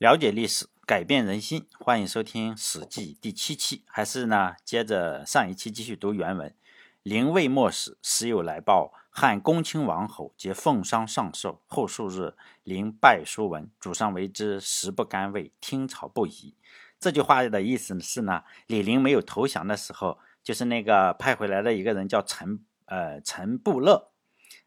了解历史，改变人心。欢迎收听《史记》第七期，还是呢，接着上一期继续读原文。临魏末时，时有来报，汉公卿王侯皆奉商上寿。后数日，临拜书文，主上为之，食不甘味，听朝不宜。这句话的意思是呢，李陵没有投降的时候，就是那个派回来的一个人叫陈呃陈布勒，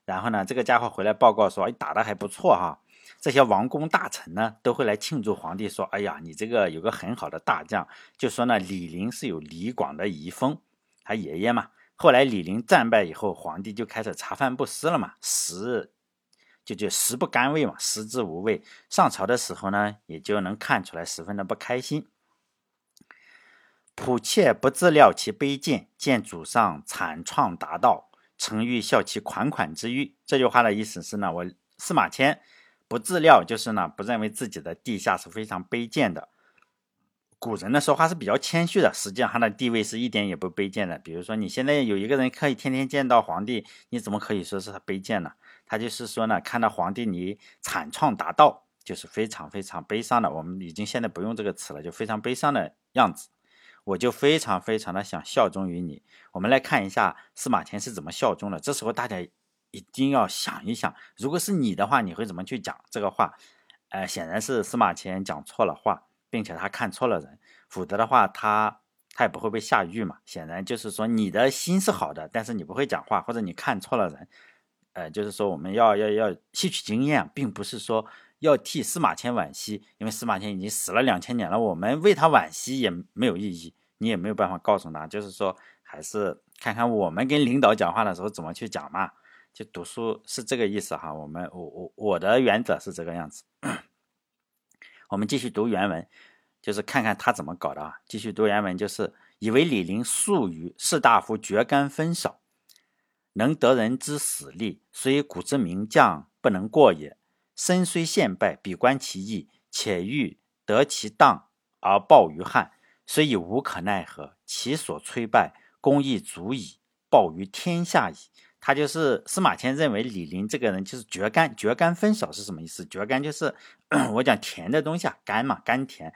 然后呢，这个家伙回来报告说，哎，打的还不错哈。这些王公大臣呢，都会来庆祝皇帝，说：“哎呀，你这个有个很好的大将。”就说呢，李陵是有李广的遗风，他爷爷嘛。后来李陵战败以后，皇帝就开始茶饭不思了嘛，食就就食不甘味嘛，食之无味。上朝的时候呢，也就能看出来十分的不开心。仆妾不自料其卑贱，见主上惨创达道，诚欲效其款款之欲。这句话的意思是呢，我司马迁。不自料就是呢，不认为自己的地下是非常卑贱的。古人的说话是比较谦虚的，实际上他的地位是一点也不卑贱的。比如说，你现在有一个人可以天天见到皇帝，你怎么可以说是他卑贱呢？他就是说呢，看到皇帝你惨创达道，就是非常非常悲伤的。我们已经现在不用这个词了，就非常悲伤的样子。我就非常非常的想效忠于你。我们来看一下司马迁是怎么效忠的。这时候大家。一定要想一想，如果是你的话，你会怎么去讲这个话？呃，显然是司马迁讲错了话，并且他看错了人，否则的话，他他也不会被下狱嘛。显然就是说你的心是好的，但是你不会讲话，或者你看错了人。呃，就是说我们要要要吸取经验，并不是说要替司马迁惋惜，因为司马迁已经死了两千年了，我们为他惋惜也没有意义，你也没有办法告诉他。就是说，还是看看我们跟领导讲话的时候怎么去讲嘛。就读书是这个意思哈，我们我我我的原则是这个样子。我们继续读原文，就是看看他怎么搞的啊。继续读原文，就是以为李陵素与士大夫绝干分少，能得人之死力，虽古之名将不能过也。身虽陷败，比观其意，且欲得其当而报于汉，虽已无可奈何，其所摧败，功亦足矣报于天下矣。他就是司马迁认为李陵这个人就是绝甘，绝甘分少是什么意思？绝甘就是 我讲甜的东西啊，甘嘛，甘甜。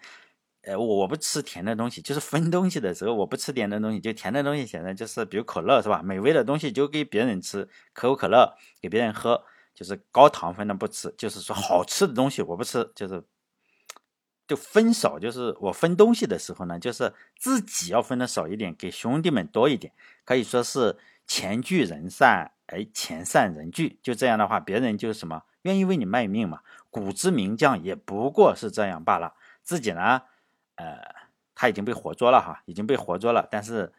呃，我不吃甜的东西，就是分东西的时候我不吃甜的东西，就甜的东西显然就是比如可乐是吧？美味的东西就给别人吃，可口可乐给别人喝，就是高糖分的不吃，就是说好吃的东西我不吃，就是就分少，就是我分东西的时候呢，就是自己要分的少一点，给兄弟们多一点，可以说是。钱聚人散，哎，钱散人聚，就这样的话，别人就什么愿意为你卖命嘛。古之名将也不过是这样罢了。自己呢，呃，他已经被活捉了哈，已经被活捉了。但是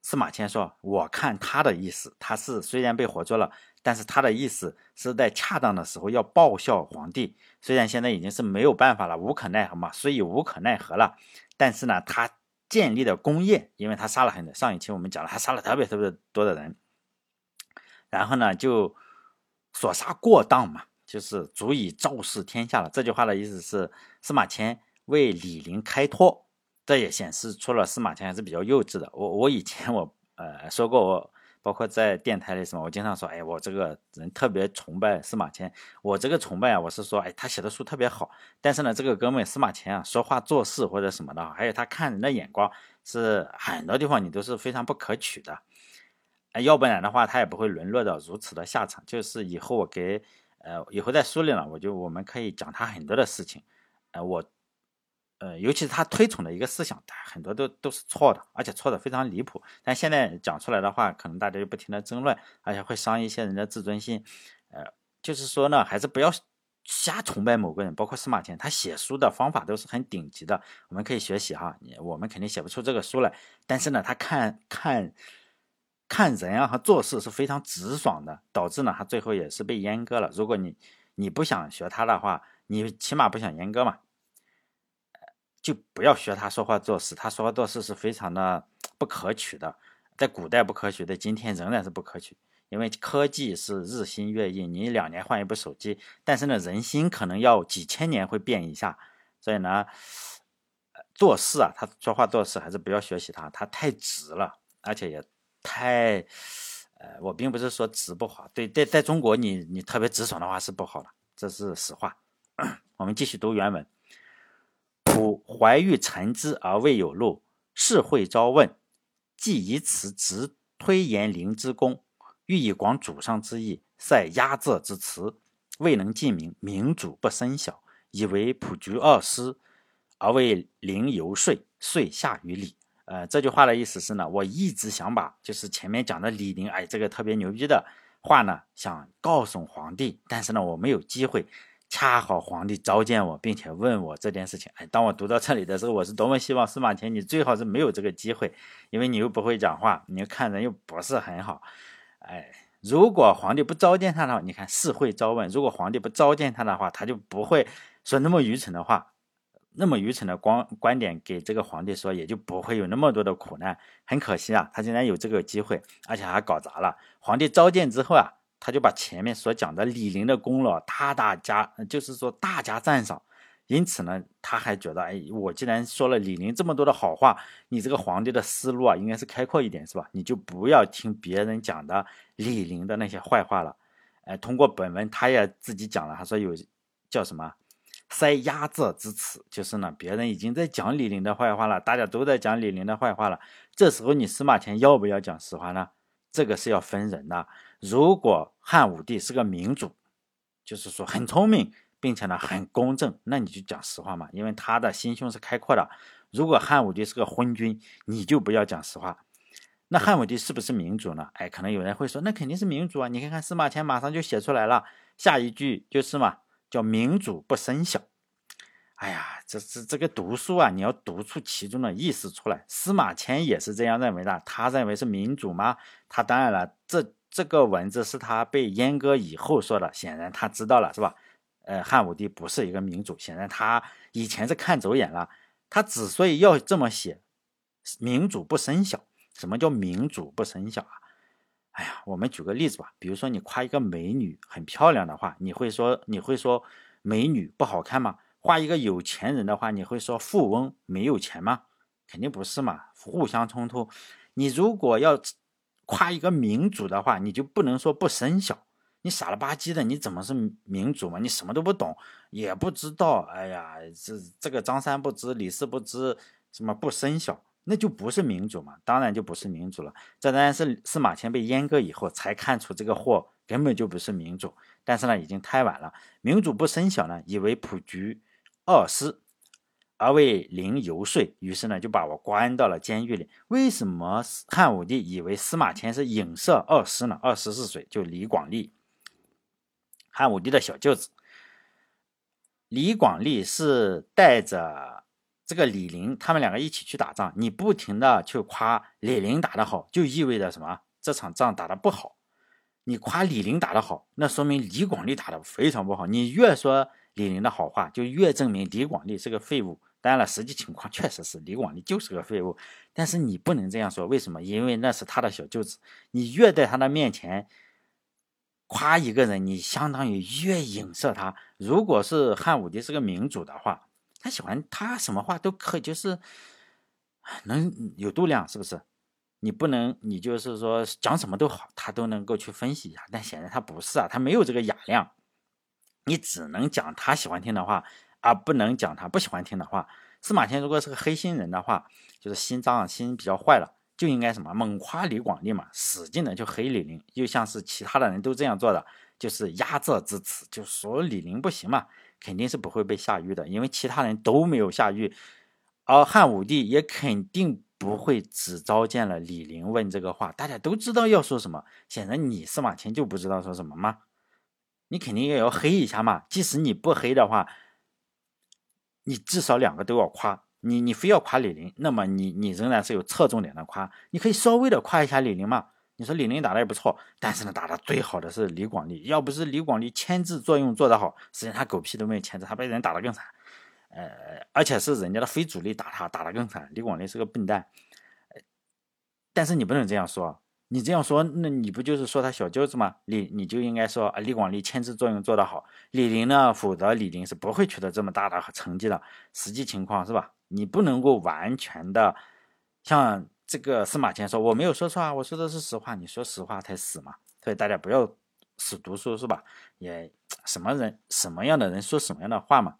司马迁说，我看他的意思，他是虽然被活捉了，但是他的意思是在恰当的时候要报效皇帝。虽然现在已经是没有办法了，无可奈何嘛，所以无可奈何了。但是呢，他。建立的功业，因为他杀了很多。上一期我们讲了，他杀了特别特别多的人，然后呢，就所杀过当嘛，就是足以昭示天下了。这句话的意思是司马迁为李陵开脱，这也显示出了司马迁还是比较幼稚的。我我以前我呃说过我。包括在电台里什么，我经常说，哎，我这个人特别崇拜司马迁。我这个崇拜啊，我是说，哎，他写的书特别好。但是呢，这个哥们司马迁啊，说话做事或者什么的，还有他看人的眼光，是很多地方你都是非常不可取的。哎，要不然的话，他也不会沦落到如此的下场。就是以后我给，呃，以后在书里呢，我就我们可以讲他很多的事情。呃，我。呃，尤其是他推崇的一个思想，很多都都是错的，而且错的非常离谱。但现在讲出来的话，可能大家就不停的争论，而且会伤一些人的自尊心。呃，就是说呢，还是不要瞎崇拜某个人，包括司马迁，他写书的方法都是很顶级的，我们可以学习哈。我们肯定写不出这个书来，但是呢，他看看看人啊和做事是非常直爽的，导致呢他最后也是被阉割了。如果你你不想学他的话，你起码不想阉割嘛。就不要学他说话做事，他说话做事是非常的不可取的，在古代不可取，在今天仍然是不可取，因为科技是日新月异，你两年换一部手机，但是呢，人心可能要几千年会变一下，所以呢，做事啊，他说话做事还是不要学习他，他太直了，而且也太，呃，我并不是说直不好，对，在在中国你你特别直爽的话是不好的，这是实话。我们继续读原文。夫怀欲成之而未有路，是会招问，既以此直推言灵之功，欲以广祖上之意，塞压仄之词，未能尽明，明主不生晓，以为普局二师，而为灵游说，遂下于礼。呃，这句话的意思是呢，我一直想把就是前面讲的李陵，哎，这个特别牛逼的话呢，想告诉皇帝，但是呢，我没有机会。恰好皇帝召见我，并且问我这件事情。哎，当我读到这里的时候，我是多么希望司马迁你最好是没有这个机会，因为你又不会讲话，你看人又不是很好。哎，如果皇帝不召见他的话，你看是会招问。如果皇帝不召见他的话，他就不会说那么愚蠢的话，那么愚蠢的观观点给这个皇帝说，也就不会有那么多的苦难。很可惜啊，他竟然有这个机会，而且还搞砸了。皇帝召见之后啊。他就把前面所讲的李陵的功劳大大加，就是说大加赞赏。因此呢，他还觉得，哎，我既然说了李陵这么多的好话，你这个皇帝的思路啊，应该是开阔一点，是吧？你就不要听别人讲的李陵的那些坏话了。哎，通过本文，他也自己讲了，他说有叫什么塞压仄之词，就是呢，别人已经在讲李陵的坏话了，大家都在讲李陵的坏话了。这时候你司马迁要不要讲实话呢？这个是要分人的。如果汉武帝是个明主，就是说很聪明，并且呢很公正，那你就讲实话嘛，因为他的心胸是开阔的。如果汉武帝是个昏君，你就不要讲实话。那汉武帝是不是明主呢？哎，可能有人会说，那肯定是明主啊！你看看司马迁马上就写出来了，下一句就是嘛，叫明主不生小。哎呀，这这这个读书啊，你要读出其中的意思出来。司马迁也是这样认为的，他认为是明主吗？他当然了，这。这个文字是他被阉割以后说的，显然他知道了，是吧？呃，汉武帝不是一个民主，显然他以前是看走眼了。他之所以要这么写，民主不生小。什么叫民主不生小啊？哎呀，我们举个例子吧，比如说你夸一个美女很漂亮的话，你会说你会说美女不好看吗？夸一个有钱人的话，你会说富翁没有钱吗？肯定不是嘛，互相冲突。你如果要。夸一个民主的话，你就不能说不生小。你傻了吧唧的，你怎么是民主嘛？你什么都不懂，也不知道。哎呀，这这个张三不知，李四不知，什么不生小，那就不是民主嘛？当然就不是民主了。这当然是司马迁被阉割以后才看出这个货根本就不是民主。但是呢，已经太晚了。民主不生小呢，以为普局二师。而为灵游说，于是呢就把我关到了监狱里。为什么汉武帝以为司马迁是影射二师呢？二师是谁？就李广利，汉武帝的小舅子。李广利是带着这个李陵，他们两个一起去打仗。你不停的去夸李陵打得好，就意味着什么？这场仗打得不好。你夸李陵打得好，那说明李广利打得非常不好。你越说李陵的好话，就越证明李广利是个废物。当然了，实际情况确实是李广利就是个废物，但是你不能这样说，为什么？因为那是他的小舅子，你越在他的面前夸一个人，你相当于越影射他。如果是汉武帝是个民主的话，他喜欢他什么话都可以，就是能有度量，是不是？你不能，你就是说讲什么都好，他都能够去分析一下。但显然他不是啊，他没有这个雅量，你只能讲他喜欢听的话。而不能讲他不喜欢听的话。司马迁如果是个黑心人的话，就是心脏心比较坏了，就应该什么猛夸李广利嘛，使劲的就黑李陵，又像是其他的人都这样做的，就是压仄之词，就说李陵不行嘛，肯定是不会被下狱的，因为其他人都没有下狱，而汉武帝也肯定不会只召见了李陵问这个话，大家都知道要说什么。显然你司马迁就不知道说什么吗？你肯定也要黑一下嘛，即使你不黑的话。你至少两个都要夸，你你非要夸李林，那么你你仍然是有侧重点的夸，你可以稍微的夸一下李林嘛。你说李林打的也不错，但是呢，打的最好的是李广利，要不是李广利牵制作用做得好，实际上他狗屁都没有牵制，他被人打得更惨，呃，而且是人家的非主力打他，打得更惨。李广利是个笨蛋，但是你不能这样说。你这样说，那你不就是说他小舅子吗？李你就应该说啊，李广利牵制作用做得好。李陵呢，否则李陵是不会取得这么大的成绩的。实际情况是吧？你不能够完全的像这个司马迁说，我没有说错啊，我说的是实话。你说实话才死嘛。所以大家不要死读书是吧？也什么人什么样的人说什么样的话嘛。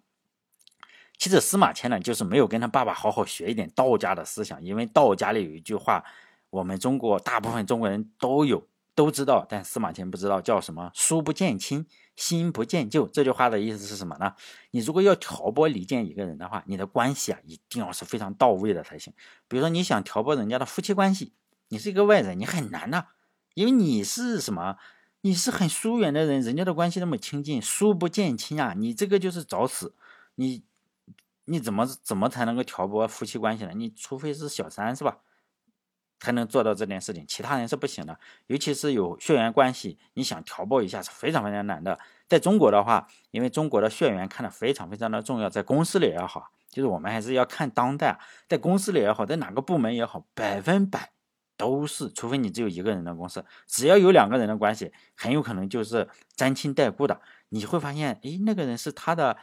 其实司马迁呢，就是没有跟他爸爸好好学一点道家的思想，因为道家里有一句话，我们中国大部分中国人都有都知道，但司马迁不知道，叫什么“书不见亲，心不见旧”。这句话的意思是什么呢？你如果要挑拨离间一个人的话，你的关系啊，一定要是非常到位的才行。比如说，你想挑拨人家的夫妻关系，你是一个外人，你很难呐，因为你是什么？你是很疏远的人，人家的关系那么亲近，疏不见亲啊！你这个就是找死！你你怎么怎么才能够挑拨夫妻关系呢？你除非是小三，是吧？才能做到这件事情，其他人是不行的。尤其是有血缘关系，你想调拨一下是非常非常难的。在中国的话，因为中国的血缘看得非常非常的重要，在公司里也好，就是我们还是要看当代，在公司里也好，在哪个部门也好，百分百。都是，除非你只有一个人的公司，只要有两个人的关系，很有可能就是沾亲带故的。你会发现，诶，那个人是他的，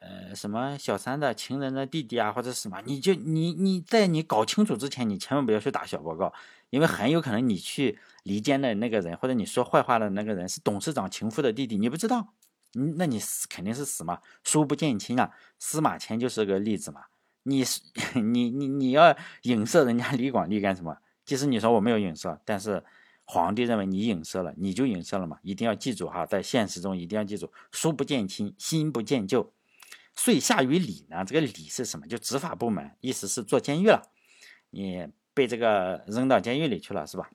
呃，什么小三的情人的弟弟啊，或者什么，你就你你在你搞清楚之前，你千万不要去打小报告，因为很有可能你去离间的那个人，或者你说坏话的那个人是董事长情妇的弟弟，你不知道，嗯，那你死肯定是死嘛，书不见亲啊。司马迁就是个例子嘛。你 你你你要影射人家李广利干什么？即使你说我没有影射，但是皇帝认为你影射了，你就影射了嘛。一定要记住哈，在现实中一定要记住，书不见亲，心不见旧。遂下于礼呢，这个礼是什么？就执法部门，意思是坐监狱了，你被这个扔到监狱里去了，是吧？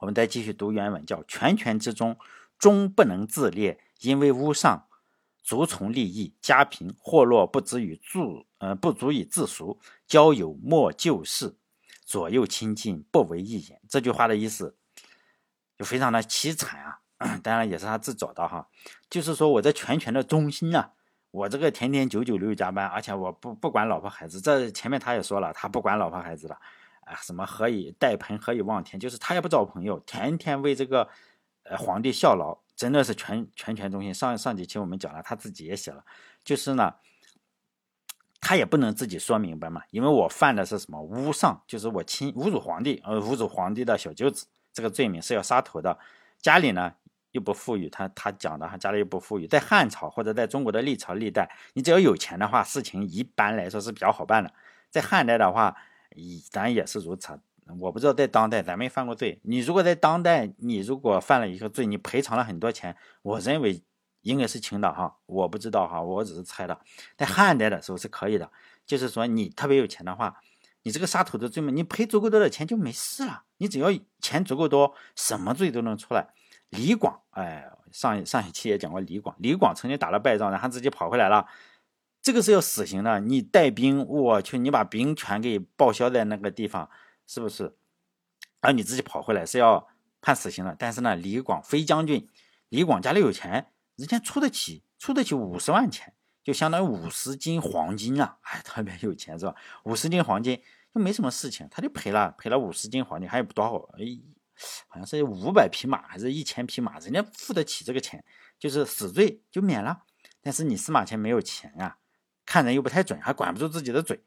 我们再继续读原文，叫权权之中，终不能自立，因为屋上足从利益，家贫祸落不足以自，呃，不足以自赎，交友莫救世。左右亲近不为一言，这句话的意思就非常的凄惨啊！当然也是他自找的哈，就是说我在全权的中心啊，我这个天天九九六加班，而且我不不管老婆孩子，这前面他也说了，他不管老婆孩子了啊，什么何以待盆何以望天，就是他也不找朋友，天天为这个呃皇帝效劳，真的是全全权中心。上上几期我们讲了，他自己也写了，就是呢。他也不能自己说明白嘛，因为我犯的是什么诬上，就是我亲侮辱皇帝，呃，侮辱皇帝的小舅子，这个罪名是要杀头的。家里呢又不富裕，他他讲的哈，家里又不富裕，在汉朝或者在中国的历朝历代，你只要有钱的话，事情一般来说是比较好办的。在汉代的话，当然也是如此。我不知道在当代咱没犯过罪，你如果在当代，你如果犯了一个罪，你赔偿了很多钱，我认为。应该是轻的哈，我不知道哈，我只是猜的。在汉代的时候是可以的，就是说你特别有钱的话，你这个杀头的罪名，你赔足够多的钱就没事了。你只要钱足够多，什么罪都能出来。李广，哎，上上一期也讲过李广，李广曾经打了败仗，然后自己跑回来了，这个是要死刑的。你带兵，我去，你把兵全给报销在那个地方，是不是？而你自己跑回来是要判死刑的。但是呢，李广飞将军，李广家里有钱。人家出得起，出得起五十万钱，就相当于五十斤黄金啊！哎，特别有钱是吧？五十斤黄金又没什么事情，他就赔了，赔了五十斤黄金，还有多少？哎，好像是五百匹马，还是一千匹马？人家付得起这个钱，就是死罪就免了。但是你司马迁没有钱啊，看人又不太准，还管不住自己的嘴。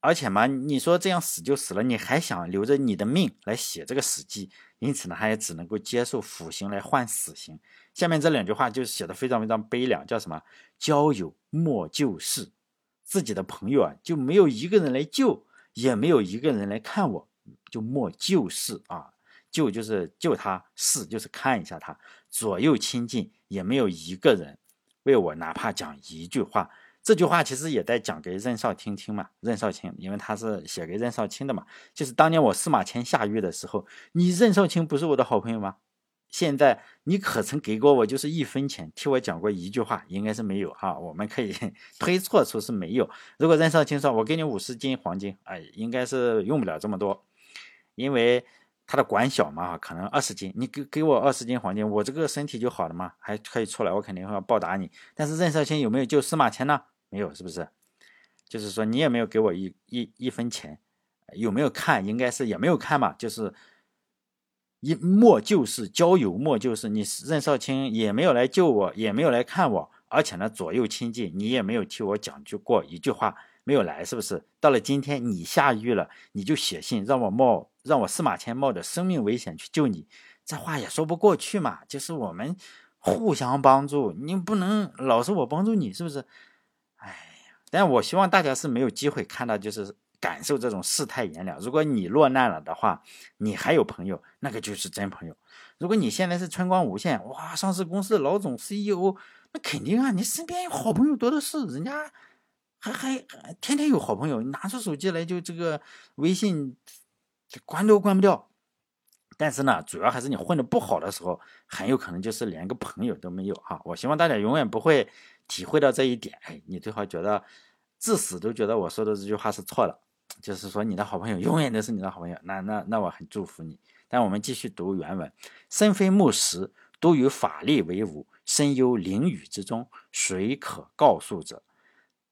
而且嘛，你说这样死就死了，你还想留着你的命来写这个史记？因此呢，他也只能够接受腐刑来换死刑。下面这两句话就写的非常非常悲凉，叫什么？交友莫救世，自己的朋友啊就没有一个人来救，也没有一个人来看我，就莫救世啊！救就是救他，视就是看一下他，左右亲近也没有一个人为我哪怕讲一句话。这句话其实也在讲给任少卿听嘛，任少卿，因为他是写给任少卿的嘛。就是当年我司马迁下狱的时候，你任少卿不是我的好朋友吗？现在你可曾给过我就是一分钱，替我讲过一句话？应该是没有哈，我们可以 推测出是没有。如果任少卿说我给你五十斤黄金，哎，应该是用不了这么多，因为他的管小嘛，可能二十斤，你给给我二十斤黄金，我这个身体就好了嘛，还可以出来，我肯定会要报答你。但是任少卿有没有救司马迁呢？没有，是不是？就是说你也没有给我一一一分钱，有没有看？应该是也没有看嘛。就是一莫就是交友莫就是你任少卿也没有来救我，也没有来看我，而且呢左右亲近，你也没有替我讲句过一句话，没有来，是不是？到了今天你下狱了，你就写信让我冒让我司马迁冒着生命危险去救你，这话也说不过去嘛。就是我们互相帮助，你不能老是我帮助你，是不是？哎呀，但我希望大家是没有机会看到，就是感受这种世态炎凉。如果你落难了的话，你还有朋友，那个就是真朋友。如果你现在是春光无限，哇，上市公司老总 CEO，那肯定啊，你身边好朋友多的是，人家还还天天有好朋友，拿出手机来就这个微信关都关不掉。但是呢，主要还是你混的不好的时候，很有可能就是连个朋友都没有哈。我希望大家永远不会体会到这一点。哎，你最好觉得至死都觉得我说的这句话是错的，就是说你的好朋友永远都是你的好朋友。那那那我很祝福你。但我们继续读原文：身非木石，都与法力为伍，身忧囹圄之中，谁可告诉者？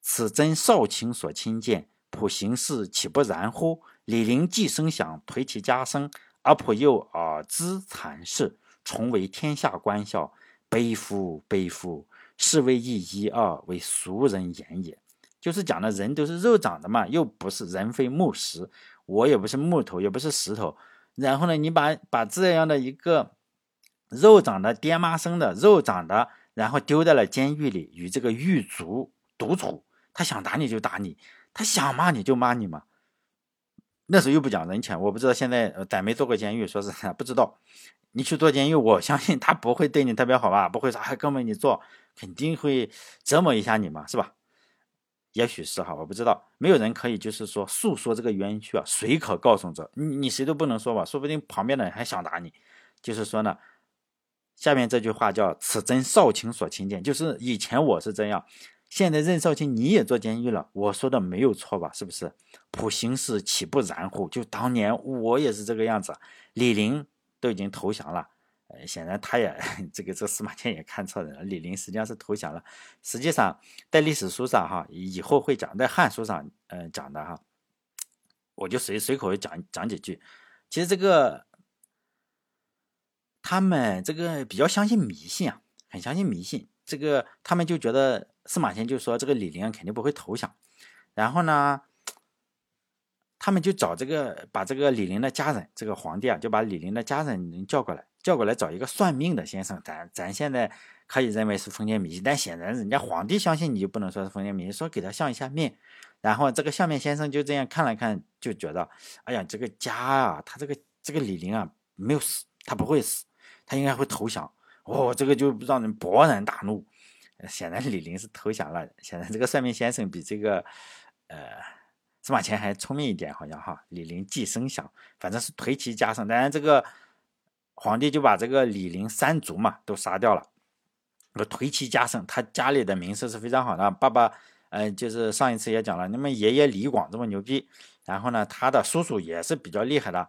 此真少卿所亲见，普行事岂不然乎？李陵既声响，颓其家声。而普又耳知残事，重为天下观笑，悲夫悲夫！是为一一二为俗人言也。就是讲的人都是肉长的嘛，又不是人非木石，我也不是木头，也不是石头。然后呢，你把把这样的一个肉长的爹妈生的肉长的，然后丢在了监狱里，与这个狱卒独处，他想打你就打你，他想骂你就骂你嘛。那时候又不讲人权，我不知道现在咱没做过监狱，说是不知道。你去做监狱，我相信他不会对你特别好吧？不会说哎，哥们你做，肯定会折磨一下你嘛，是吧？也许是哈，我不知道。没有人可以就是说诉说这个冤屈啊，谁可告诉者？你你谁都不能说吧？说不定旁边的人还想打你。就是说呢，下面这句话叫“此真少卿所亲见”，就是以前我是这样。现在任少卿你也坐监狱了，我说的没有错吧？是不是？普行事岂不然乎？就当年我也是这个样子。李陵都已经投降了，呃，显然他也 这个这司马迁也看错人了。李陵实际上是投降了。实际上在历史书上哈，以后会讲，在汉书上嗯讲的哈，我就随随口讲讲几句。其实这个他们这个比较相信迷信啊，很相信迷信。这个他们就觉得。司马迁就说：“这个李陵肯定不会投降。”然后呢，他们就找这个，把这个李陵的家人，这个皇帝啊，就把李陵的家人叫过来，叫过来找一个算命的先生。咱咱现在可以认为是封建迷信，但显然人家皇帝相信，你就不能说是封建迷信。说给他相一下面，然后这个相面先生就这样看了看，就觉得：“哎呀，这个家啊，他这个这个李陵啊，没有死，他不会死，他应该会投降。”哦，这个就让人勃然大怒。显然李陵是投降了。显然这个算命先生比这个，呃，司马迁还聪明一点，好像哈。李陵既声响，反正是颓其家声。当然这个皇帝就把这个李陵三族嘛都杀掉了。那颓其家声，他家里的名声是非常好的。爸爸，嗯，就是上一次也讲了，那么爷爷李广这么牛逼，然后呢，他的叔叔也是比较厉害的，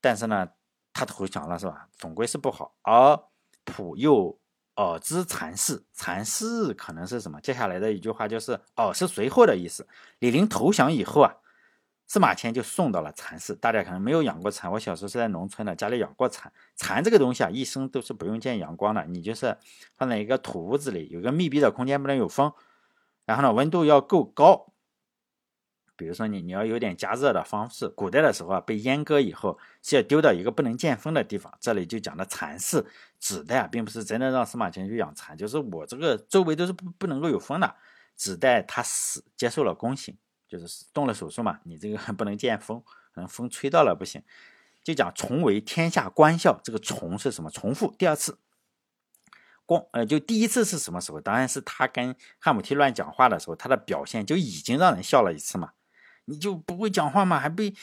但是呢，他投降了是吧？总归是不好。而普又。耳知残事，残事可能是什么？接下来的一句话就是“耳”是随后的意思。李陵投降以后啊，司马迁就送到了蚕室。大家可能没有养过蚕，我小时候是在农村的，家里养过蚕。蚕这个东西啊，一生都是不用见阳光的，你就是放在一个土屋子里，有个密闭的空间，不能有风，然后呢，温度要够高。比如说你你要有点加热的方式，古代的时候啊，被阉割以后是要丢到一个不能见风的地方。这里就讲的蚕室，指的啊，并不是真的让司马迁去养蚕，就是我这个周围都是不不能够有风的，指代他死接受了宫刑，就是动了手术嘛，你这个 不能见风，可能风吹到了不行。就讲重为天下观笑，这个重是什么？重复第二次，光呃，就第一次是什么时候？当然是他跟汉武帝乱讲话的时候，他的表现就已经让人笑了一次嘛。你就不会讲话吗？还被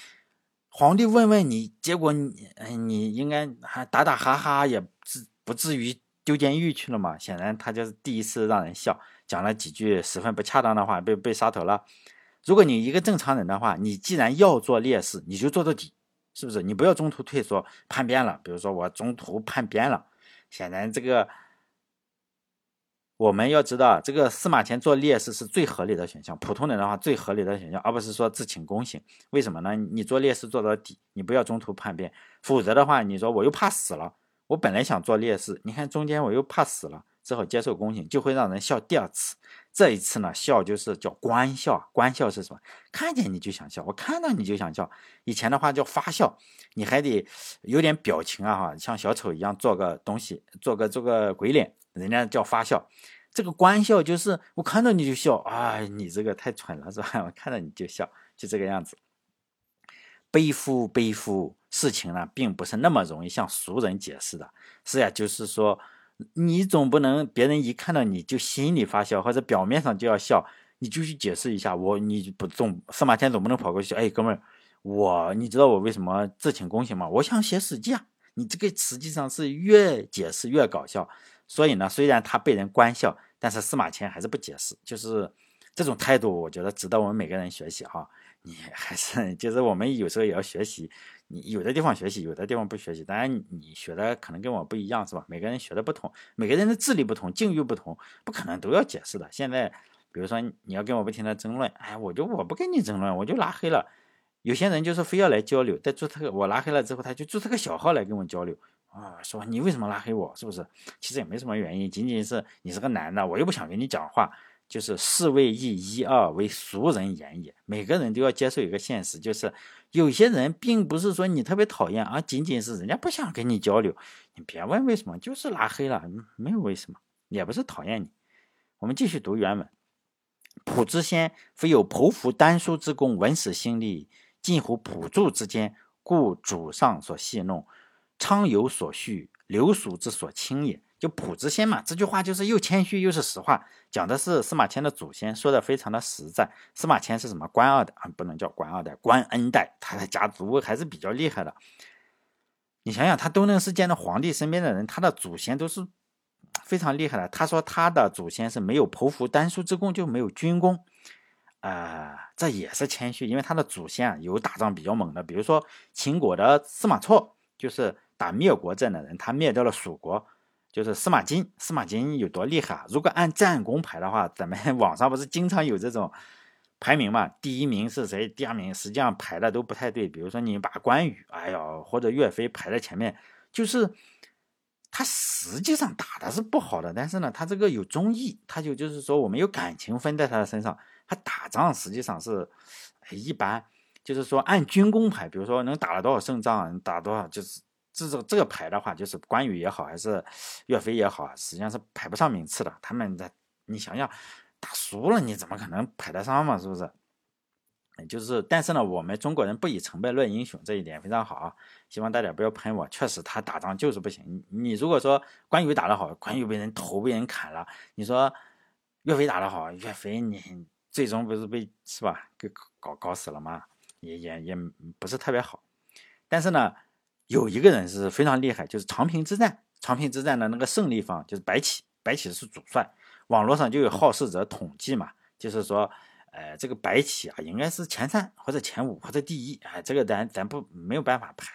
皇帝问问你，结果你，你应该还打打哈哈，也至不至于丢监狱去了嘛？显然他就是第一次让人笑，讲了几句十分不恰当的话，被被杀头了。如果你一个正常人的话，你既然要做烈士，你就做到底，是不是？你不要中途退缩叛变了。比如说我中途叛变了，显然这个。我们要知道，这个司马迁做烈士是最合理的选项。普通人的话，最合理的选项，而不是说自请功行。为什么呢？你做烈士做到底，你不要中途叛变。否则的话，你说我又怕死了，我本来想做烈士，你看中间我又怕死了，只好接受功行，就会让人笑第二次。这一次呢，笑就是叫观笑。观笑是什么？看见你就想笑，我看到你就想笑。以前的话叫发笑，你还得有点表情啊，哈，像小丑一样做个东西，做个做个鬼脸，人家叫发笑。这个官笑就是我看到你就笑啊，你这个太蠢了是吧？我看到你就笑，就这个样子。背负背负事情呢，并不是那么容易向熟人解释的。是呀，就是说，你总不能别人一看到你就心里发笑，或者表面上就要笑，你就去解释一下我，你不总司马迁总不能跑过去，哎，哥们儿，我你知道我为什么自请公行吗？我想写史记啊。你这个实际上是越解释越搞笑。所以呢，虽然他被人关笑，但是司马迁还是不解释，就是这种态度，我觉得值得我们每个人学习哈。你还是就是我们有时候也要学习，你有的地方学习，有的地方不学习。当然你学的可能跟我不一样，是吧？每个人学的不同，每个人的智力不同，境遇不同，不可能都要解释的。现在比如说你要跟我不停的争论，哎，我就我不跟你争论，我就拉黑了。有些人就是非要来交流，在注册我拉黑了之后，他就注册个小号来跟我交流。啊，说你为什么拉黑我？是不是？其实也没什么原因，仅仅是你是个男的，我又不想跟你讲话。就是是为一一二为俗人言也。每个人都要接受一个现实，就是有些人并不是说你特别讨厌，而仅仅是人家不想跟你交流。你别问为什么，就是拉黑了，没有为什么，也不是讨厌你。我们继续读原文：卜之先非有剖腹丹书之功，文史心力近乎卜注之间，故主上所戏弄。昌有所蓄，流俗之所轻也。就朴之先嘛，这句话就是又谦虚又是实话，讲的是司马迁的祖先，说的非常的实在。司马迁是什么官二代啊？不能叫官二代，官恩代，他的家族还是比较厉害的。你想想，他都能是见到皇帝身边的人，他的祖先都是非常厉害的。他说他的祖先是没有剖腹丹书之功，就没有军功，啊，这也是谦虚，因为他的祖先啊有打仗比较猛的，比如说秦国的司马错，就是。打灭国阵的人，他灭掉了蜀国，就是司马金。司马金有多厉害啊？如果按战功排的话，咱们 网上不是经常有这种排名嘛？第一名是谁？第二名实际上排的都不太对。比如说你把关羽，哎呦，或者岳飞排在前面，就是他实际上打的是不好的，但是呢，他这个有忠义，他就就是说我们有感情分在他的身上。他打仗实际上是一般，就是说按军功排，比如说能打了多少胜仗，打多少就是。这这这个排的话，就是关羽也好，还是岳飞也好，实际上是排不上名次的。他们的，你想想，打输了你怎么可能排得上嘛？是不是？就是，但是呢，我们中国人不以成败论英雄，这一点非常好啊。希望大家不要喷我。确实，他打仗就是不行。你如果说关羽打得好，关羽被人头被人砍了；你说岳飞打得好，岳飞你最终不是被是吧？给搞搞死了吗？也也也不是特别好。但是呢。有一个人是非常厉害，就是长平之战。长平之战的那个胜利方就是白起，白起是主帅。网络上就有好事者统计嘛，就是说，呃，这个白起啊，应该是前三或者前五或者第一。哎，这个咱咱不没有办法排，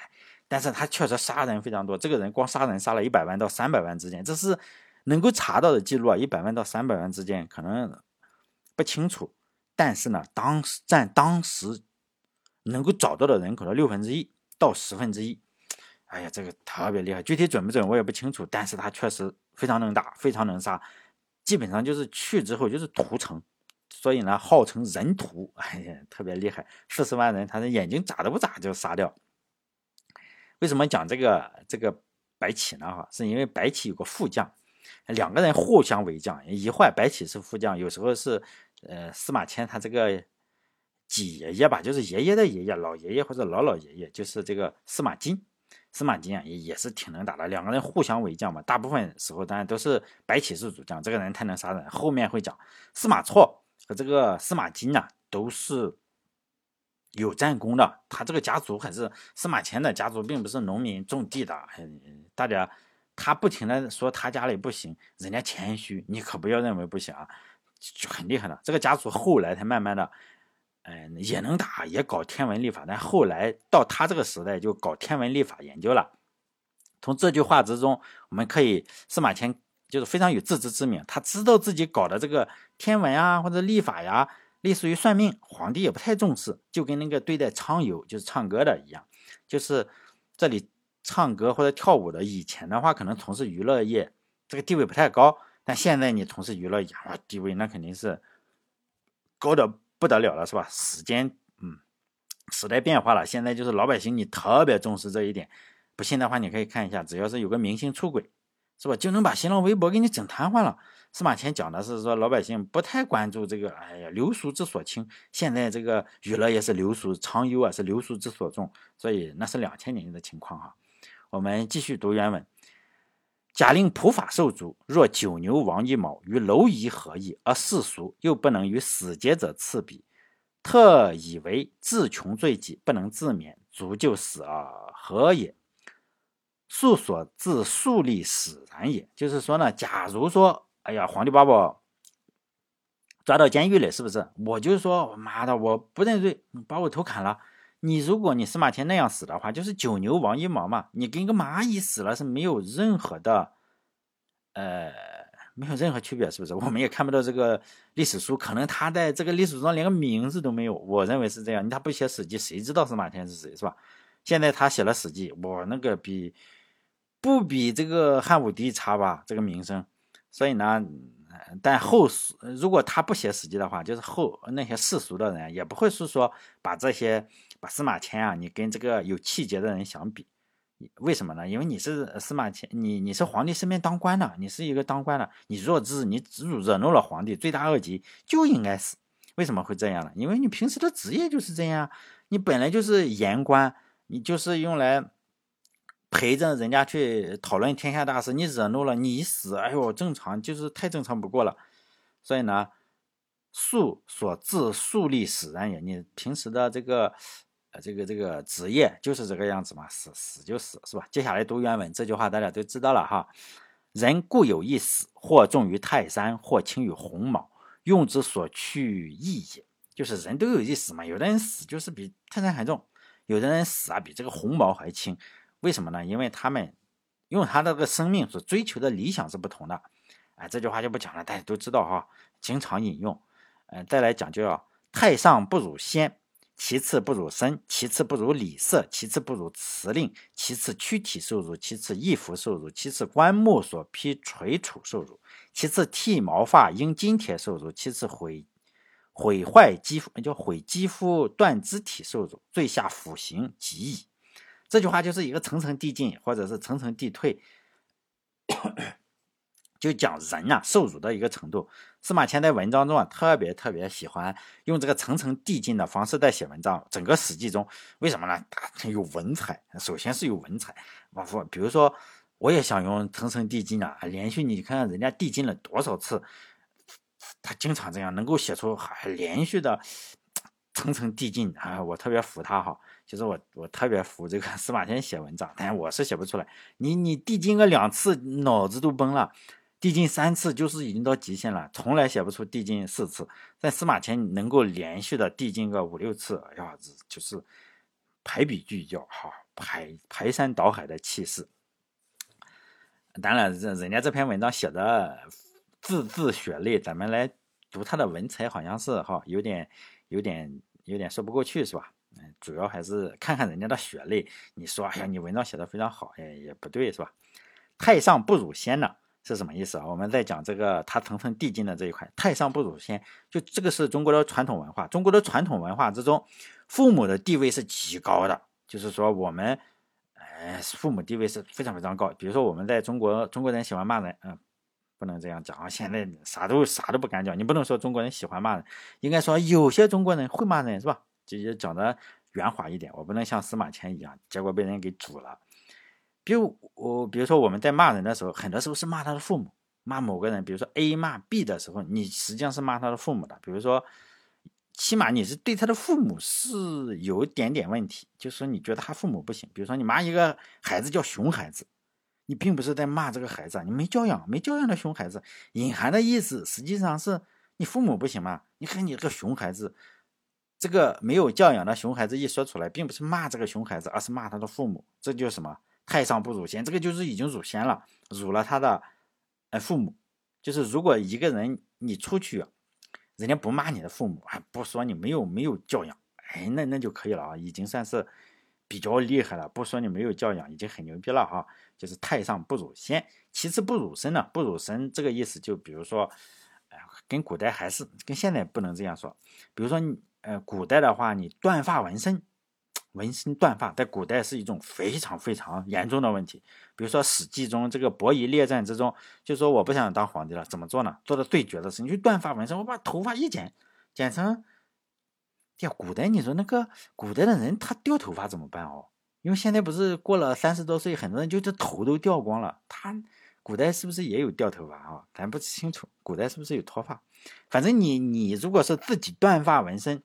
但是他确实杀人非常多。这个人光杀人杀了一百万到三百万之间，这是能够查到的记录啊。一百万到三百万之间可能不清楚，但是呢，当时占当时能够找到的人口的六分之一到十分之一。哎呀，这个特别厉害，具体准不准我也不清楚，但是他确实非常能打，非常能杀，基本上就是去之后就是屠城，所以呢号称人屠，哎呀，特别厉害，四十万人他的眼睛眨都不眨就杀掉。为什么讲这个这个白起呢？哈，是因为白起有个副将，两个人互相为将，一会白起是副将，有时候是呃司马迁他这个几爷爷吧，就是爷爷的爷爷，老爷爷或者老老爷爷，就是这个司马津。司马津啊，也也是挺能打的，两个人互相为将嘛。大部分时候当然都是白起是主将，这个人太能杀人。后面会讲司马错和这个司马津啊，都是有战功的。他这个家族还是司马迁的家族，并不是农民种地的。大家他不停的说他家里不行，人家谦虚，你可不要认为不行啊，就很厉害的。这个家族后来才慢慢的。哎，也能打，也搞天文历法，但后来到他这个时代就搞天文历法研究了。从这句话之中，我们可以司马迁就是非常有自知之明，他知道自己搞的这个天文啊或者历法呀，类似于算命，皇帝也不太重视，就跟那个对待唱游就是唱歌的一样，就是这里唱歌或者跳舞的，以前的话可能从事娱乐业，这个地位不太高，但现在你从事娱乐业，地位那肯定是高的。不得了了，是吧？时间，嗯，时代变化了，现在就是老百姓，你特别重视这一点。不信的话，你可以看一下，只要是有个明星出轨，是吧，就能把新浪微博给你整瘫痪了。司马迁讲的是说老百姓不太关注这个，哎呀，流俗之所轻。现在这个娱乐也是流俗常忧啊，是流俗之所重，所以那是两千年的情况哈。我们继续读原文：假令普法受足，若九牛亡一毛，与蝼蚁何异？而世俗又不能与死节者次比，特以为自穷罪己，不能自免，足就死而何也？素所自树立使然也。就是说呢，假如说。哎呀，皇帝把我抓到监狱里，是不是？我就说我，妈的，我不认罪，把我头砍了。你如果你司马迁那样死的话，就是九牛亡一毛嘛。你跟个蚂蚁死了是没有任何的，呃，没有任何区别，是不是？我们也看不到这个历史书，可能他在这个历史书上连个名字都没有。我认为是这样，他不写史记，谁知道司马迁是谁，是吧？现在他写了史记，我那个比不比这个汉武帝差吧？这个名声。所以呢，但后世如果他不写史记的话，就是后那些世俗的人也不会是说把这些把司马迁啊，你跟这个有气节的人相比，为什么呢？因为你是司马迁，你你是皇帝身边当官的，你是一个当官的，你弱智，你惹惹怒了皇帝，罪大恶极，就应该死。为什么会这样呢？因为你平时的职业就是这样，你本来就是言官，你就是用来。陪着人家去讨论天下大事，你惹怒了你一死，哎呦，正常就是太正常不过了。所以呢，树所自树立使然也。你平时的这个这个这个职业就是这个样子嘛，死死就死是吧？接下来读原文，这句话大家都知道了哈。人固有一死，或重于泰山，或轻于鸿毛，用之所趋异也。就是人都有一死嘛，有的人死就是比泰山还重，有的人死啊比这个鸿毛还轻。为什么呢？因为他们用他这个生命所追求的理想是不同的。哎，这句话就不讲了，大家都知道哈，经常引用。嗯，再来讲就要太上不辱先，其次不辱身，其次不如礼色，其次不如辞令，其次躯体受辱，其次衣服受辱，其次棺木所披垂楚受辱，其次剃毛发因金铁受辱，其次毁毁坏肌肤叫毁肌肤断肢体受辱，最下腐刑极矣。这句话就是一个层层递进，或者是层层递退，就讲人呐受辱的一个程度。司马迁在文章中啊，特别特别喜欢用这个层层递进的方式在写文章。整个史记中，为什么呢？他有文采，首先是有文采。包括比如说，我也想用层层递进啊，连续你看看人家递进了多少次，他经常这样能够写出还连续的层层递进啊，我特别服他哈。其实我我特别服这个司马迁写文章，但我是写不出来。你你递进个两次，脑子都崩了；递进三次，就是已经到极限了，从来写不出递进四次。但司马迁能够连续的递进个五六次，哎呀，就是排比句叫哈，排排山倒海的气势。当然，人人家这篇文章写的字字血泪，咱们来读他的文采，好像是哈，有点有点有点说不过去，是吧？嗯主要还是看看人家的血泪。你说，哎呀，你文章写的非常好，哎，也不对，是吧？太上不辱先呢，是什么意思啊？我们在讲这个他层层递进的这一块，太上不辱先，就这个是中国的传统文化。中国的传统文化之中，父母的地位是极高的，就是说我们，哎，父母地位是非常非常高。比如说我们在中国，中国人喜欢骂人，嗯，不能这样讲啊。现在啥都啥都不敢讲，你不能说中国人喜欢骂人，应该说有些中国人会骂人，是吧？直接讲的。圆滑一点，我不能像司马迁一样，结果被人给煮了。比如我，比如说我们在骂人的时候，很多时候是骂他的父母，骂某个人。比如说 A 骂 B 的时候，你实际上是骂他的父母的。比如说，起码你是对他的父母是有一点点问题，就是说你觉得他父母不行。比如说你骂一个孩子叫熊孩子，你并不是在骂这个孩子，你没教养，没教养的熊孩子，隐含的意思实际上是你父母不行嘛？你看你这个熊孩子。这个没有教养的熊孩子一说出来，并不是骂这个熊孩子，而是骂他的父母。这就是什么太上不辱先，这个就是已经辱先了，辱了他的呃父母。就是如果一个人你出去，人家不骂你的父母，不说你没有没有教养，哎，那那就可以了啊，已经算是比较厉害了。不说你没有教养，已经很牛逼了哈。就是太上不辱先，其次不辱身呢？不辱身这个意思，就比如说，哎，跟古代还是跟现在不能这样说。比如说。呃，古代的话，你断发纹身，纹身断发在古代是一种非常非常严重的问题。比如说《史记》中这个伯夷列传之中，就说我不想当皇帝了，怎么做呢？做的最绝的是，你去断发纹身，我把头发一剪，剪成。呀，古代你说那个古代的人他掉头发怎么办哦？因为现在不是过了三十多岁，很多人就这头都掉光了。他古代是不是也有掉头发啊？咱不清楚，古代是不是有脱发？反正你你如果是自己断发纹身，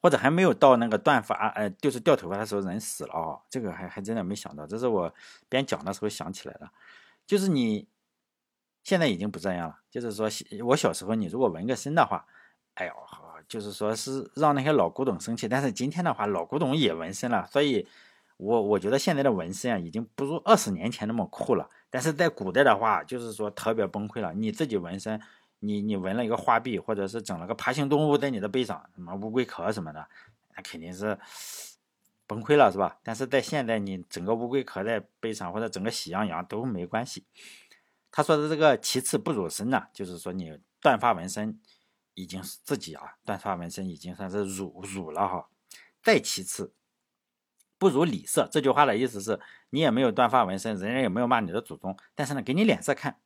或者还没有到那个断发，呃，就是掉头发的时候人死了哦，这个还还真的没想到，这是我边讲的时候想起来的。就是你现在已经不这样了，就是说我小时候你如果纹个身的话，哎呦。就是说，是让那些老古董生气。但是今天的话，老古董也纹身了，所以，我我觉得现在的纹身啊，已经不如二十年前那么酷了。但是在古代的话，就是说特别崩溃了。你自己纹身，你你纹了一个画壁，或者是整了个爬行动物在你的背上，什么乌龟壳什么的，那肯定是崩溃了，是吧？但是在现在，你整个乌龟壳在背上，或者整个喜羊羊都没关系。他说的这个其次不辱身呢，就是说你断发纹身。已经是自己啊，断发纹身已经算是辱辱了哈。再其次，不如礼色。这句话的意思是你也没有断发纹身，人家也没有骂你的祖宗，但是呢，给你脸色看，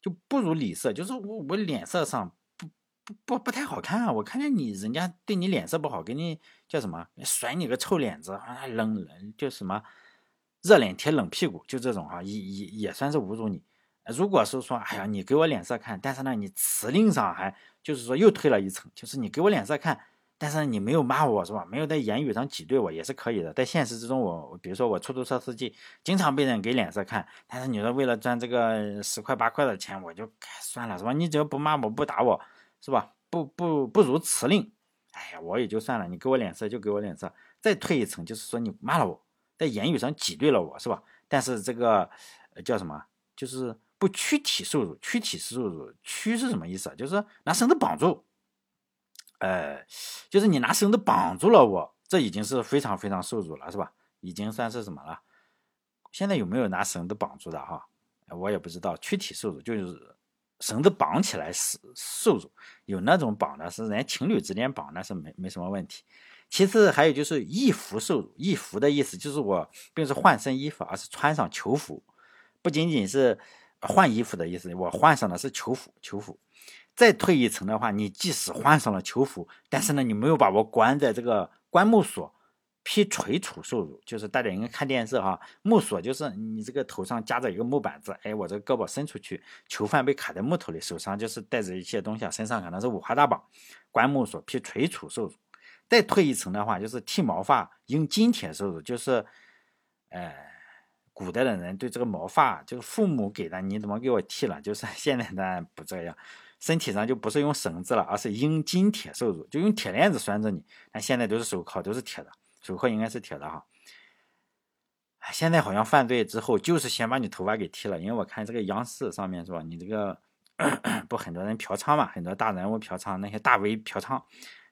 就不如礼色。就是我我脸色上不不不不太好看啊。我看见你人家对你脸色不好，给你叫什么甩你个臭脸子，冷冷就什么热脸贴冷屁股，就这种哈，也也也算是侮辱你。如果是说，哎呀，你给我脸色看，但是呢，你辞令上还就是说又退了一层，就是你给我脸色看，但是你没有骂我是吧？没有在言语上挤兑我也是可以的。在现实之中，我比如说我出租车司机，经常被人给脸色看，但是你说为了赚这个十块八块的钱，我就算了是吧？你只要不骂我不打我是吧？不不不如辞令，哎呀，我也就算了。你给我脸色就给我脸色，再退一层就是说你骂了我，在言语上挤兑了我是吧？但是这个叫什么？就是。不躯体受辱，躯体受辱，躯是什么意思？就是拿绳子绑住，呃，就是你拿绳子绑住了我，这已经是非常非常受辱了，是吧？已经算是什么了？现在有没有拿绳子绑住的哈？我也不知道。躯体受辱就是绳子绑起来是受辱，有那种绑的是人情侣之间绑，那是没没什么问题。其次还有就是衣服受辱，衣服的意思就是我并不是换身衣服，而是穿上囚服，不仅仅是。换衣服的意思，我换上的是囚服。囚服，再退一层的话，你即使换上了囚服，但是呢，你没有把我关在这个关木锁，披垂处受辱。就是大家应该看电视哈，木锁就是你这个头上夹着一个木板子，哎，我这个胳膊伸出去，囚犯被卡在木头里，手上就是带着一些东西，身上可能是五花大绑，关木锁，披垂处受辱。再退一层的话，就是剃毛发，用金铁受辱，就是，哎。古代的人对这个毛发，就是父母给的，你怎么给我剃了？就是 现在的不这样，身体上就不是用绳子了，而是用金铁受辱，就用铁链子拴着你。但现在都是手铐，都是铁的，手铐应该是铁的哈。现在好像犯罪之后就是先把你头发给剃了，因为我看这个央视上面是吧？你这个 不很多人嫖娼嘛，很多大人物嫖娼，那些大 V 嫖娼，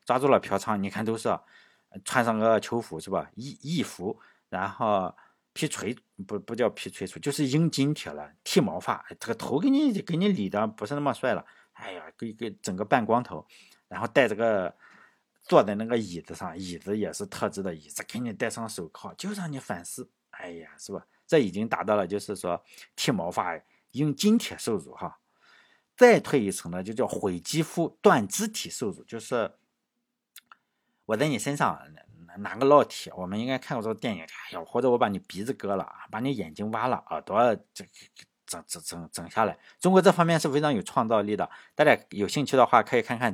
抓住了嫖娼，你看都是穿上个囚服是吧？义义服，然后。劈锤不不叫劈锤出，就是用金铁了。剃毛发，这个头给你给你理的不是那么帅了。哎呀，给给整个半光头，然后戴这个坐在那个椅子上，椅子也是特制的椅子，给你戴上手铐，就让你反思。哎呀，是吧？这已经达到了，就是说剃毛发用金铁受辱哈。再退一层呢，就叫毁肌肤、断肢体受辱，就是我在你身上。拿个烙铁，我们应该看过这个电影。哎呀，或者我把你鼻子割了，把你眼睛挖了，耳朵这整整整整下来。中国这方面是非常有创造力的。大家有兴趣的话，可以看看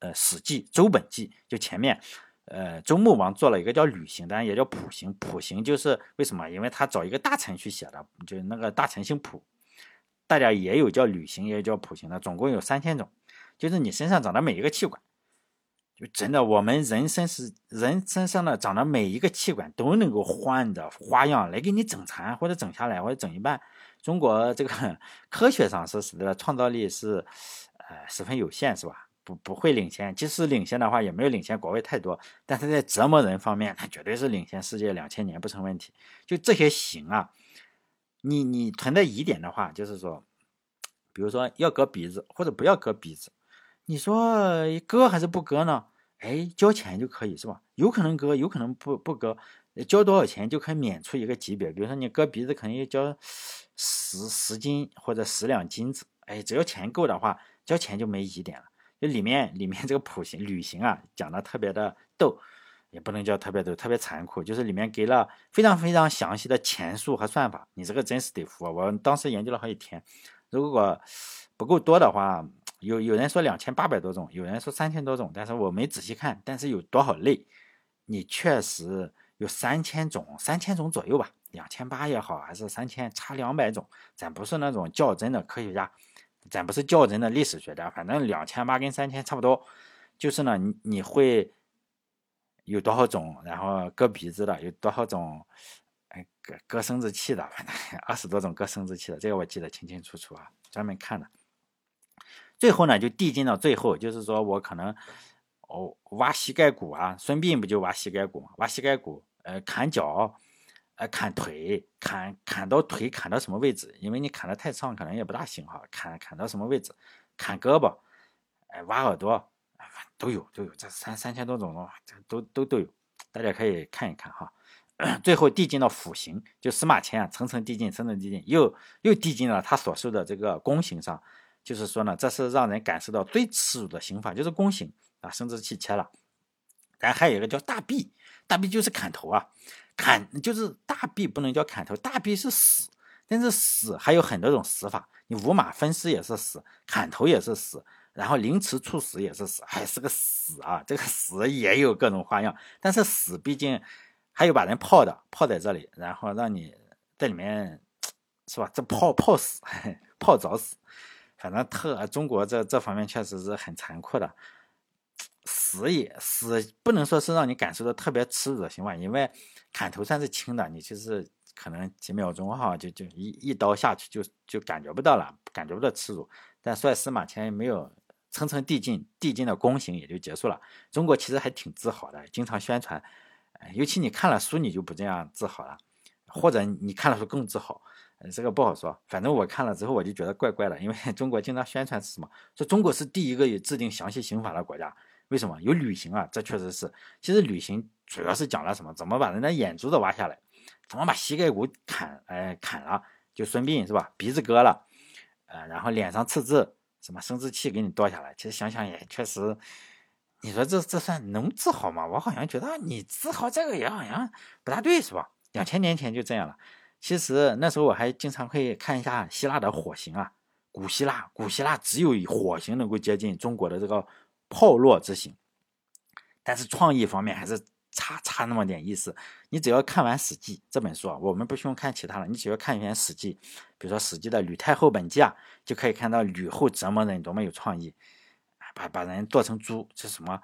呃《史记·周本纪》，就前面呃周穆王做了一个叫吕行，当然也叫卜行。卜行就是为什么？因为他找一个大臣去写的，就那个大臣姓卜。大家也有叫吕行，也有叫卜行的，总共有三千种，就是你身上长的每一个器官。就真的，我们人身是人身上的长的每一个器官都能够换的花样来给你整残或者整下来或者整一半。中国这个 科学上是使得创造力是呃十分有限，是吧？不不会领先，即使领先的话也没有领先国外太多。但是在折磨人方面，它绝对是领先世界两千年不成问题。就这些行啊，你你存在疑点的话，就是说，比如说要割鼻子或者不要割鼻子。你说割还是不割呢？哎，交钱就可以是吧？有可能割，有可能不不割，交多少钱就可以免除一个级别。比如说你割鼻子，可能要交十十斤或者十两金子。哎，只要钱够的话，交钱就没疑点了。就里面里面这个普行旅行啊，讲的特别的逗，也不能叫特别逗，特别残酷。就是里面给了非常非常详细的钱数和算法，你这个真是得服。我当时研究了好几天，如果不够多的话。有有人说两千八百多种，有人说三千多种，但是我没仔细看。但是有多少类？你确实有三千种，三千种左右吧。两千八也好，还是三千，差两百种。咱不是那种较真的科学家，咱不是较真的历史学家。反正两千八跟三千差不多。就是呢，你你会有多少种？然后割鼻子的有多少种？哎，割割生殖器的，反正二十多种割生殖器的，这个我记得清清楚楚啊，专门看的。最后呢，就递进到最后，就是说我可能哦挖膝盖骨啊，孙膑不就挖膝盖骨嘛？挖膝盖骨，呃，砍脚，呃，砍腿，砍砍到腿砍到什么位置？因为你砍的太长，可能也不大行哈。砍砍到什么位置？砍胳膊，哎，挖耳朵，都有都有，这三三千多种的都都都有，大家可以看一看哈。最后递进到腐刑，就司马迁啊，层层递进，层层递进，又又递进了他所受的这个宫刑上。就是说呢，这是让人感受到最耻辱的刑罚，就是宫刑啊，生殖器切了。然后还有一个叫大臂，大臂就是砍头啊，砍就是大臂不能叫砍头，大臂是死，但是死还有很多种死法，你五马分尸也是死，砍头也是死，然后凌迟处死也是死，还是个死啊，这个死也有各种花样，但是死毕竟还有把人泡的，泡在这里，然后让你在里面是吧？这泡泡死，泡澡死。反正特中国这这方面确实是很残酷的，死也死不能说是让你感受到特别耻辱的行为，因为砍头算是轻的，你就是可能几秒钟哈就就一一刀下去就就感觉不到了，感觉不到耻辱。但说司马迁没有层层递进，递进的宫刑也就结束了。中国其实还挺自豪的，经常宣传，尤其你看了书你就不这样自豪了，或者你看了书更自豪。这个不好说，反正我看了之后我就觉得怪怪的，因为 中国经常宣传是什么？说中国是第一个有制定详细刑法的国家，为什么？有旅行啊，这确实是。其实旅行主要是讲了什么？怎么把人的眼珠子挖下来？怎么把膝盖骨砍？哎，砍了就孙膑是吧？鼻子割了，呃，然后脸上刺字，什么生殖器给你剁下来？其实想想也确实，你说这这算能治好吗？我好像觉得你治好这个也好像不大对，是吧？两千年前就这样了。其实那时候我还经常会看一下希腊的火刑啊，古希腊，古希腊只有以火刑能够接近中国的这个炮烙之刑，但是创意方面还是差差那么点意思。你只要看完《史记》这本书啊，我们不需要看其他了，你只要看一篇《史记》，比如说《史记》的《吕太后本纪》啊，就可以看到吕后折磨人多么有创意，把把人剁成猪，这什么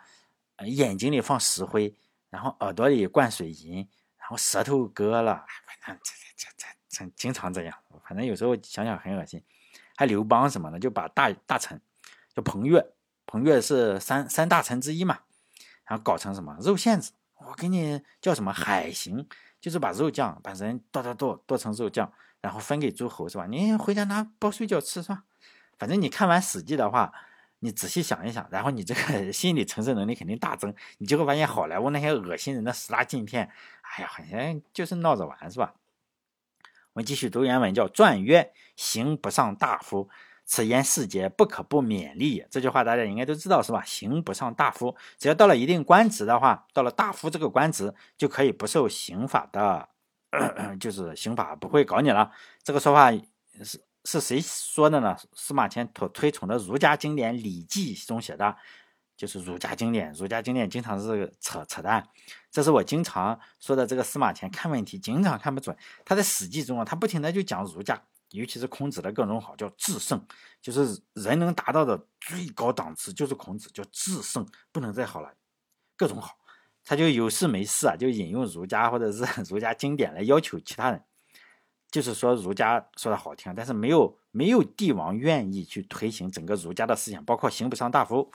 眼睛里放石灰，然后耳朵里灌水银，然后舌头割了，反正这。这这这经常这样，反正有时候想想很恶心。还刘邦什么的，就把大大臣，就彭越，彭越是三三大臣之一嘛，然后搞成什么肉馅子，我给你叫什么海行，就是把肉酱把人剁剁剁剁成肉酱，然后分给诸侯是吧？你回家拿包水饺吃是吧？反正你看完《史记》的话，你仔细想一想，然后你这个 心理承受能力肯定大增，你就会发现好莱坞那些恶心人的十大禁片，哎呀，好像就是闹着玩是吧？我们继续读原文，叫“传曰：刑不上大夫，此言世节，不可不勉励。”这句话大家应该都知道是吧？刑不上大夫，只要到了一定官职的话，到了大夫这个官职，就可以不受刑法的，就是刑法不会搞你了。这个说法是是谁说的呢？司马迁所推崇的儒家经典《礼记》中写的。就是儒家经典，儒家经典经常是扯扯淡，这是我经常说的。这个司马迁看问题经常看不准，他在《史记》中啊，他不停的就讲儒家，尤其是孔子的各种好，叫至圣，就是人能达到的最高档次，就是孔子叫至圣，不能再好了，各种好，他就有事没事啊，就引用儒家或者是 儒家经典来要求其他人，就是说儒家说的好听，但是没有没有帝王愿意去推行整个儒家的思想，包括刑不上大夫。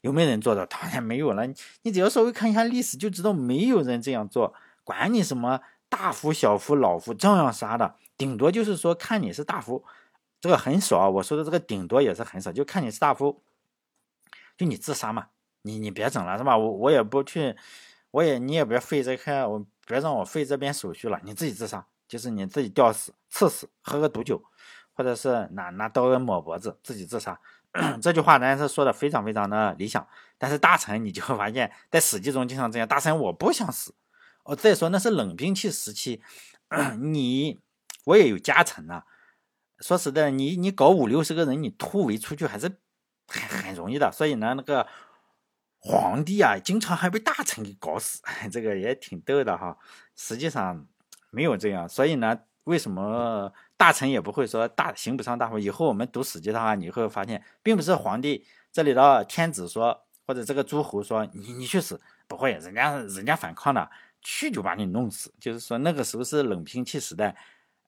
有没有人做到？当然没有了。你只要稍微看一下历史，就知道没有人这样做。管你什么大夫、小夫、老夫，照样杀的。顶多就是说看你是大夫，这个很少。我说的这个顶多也是很少，就看你是大夫，就你自杀嘛，你你别整了是吧？我我也不去，我也你也别费这个，我别让我费这边手续了，你自己自杀，就是你自己吊死、刺死、喝个毒酒，或者是拿拿刀抹脖子自己自杀。这句话呢是说的非常非常的理想，但是大臣你就会发现，在史记中经常这样，大臣我不想死。哦，再说那是冷兵器时期，你我也有家臣呐。说实在，你你搞五六十个人，你突围出去还是很很容易的。所以呢，那个皇帝啊，经常还被大臣给搞死，这个也挺逗的哈。实际上没有这样，所以呢，为什么大臣也不会说大刑不上大夫？以后我们读史记的话，你会发现，并不是皇帝这里的天子说，或者这个诸侯说你你去死，不会，人家人家反抗的，去就把你弄死。就是说那个时候是冷兵器时代。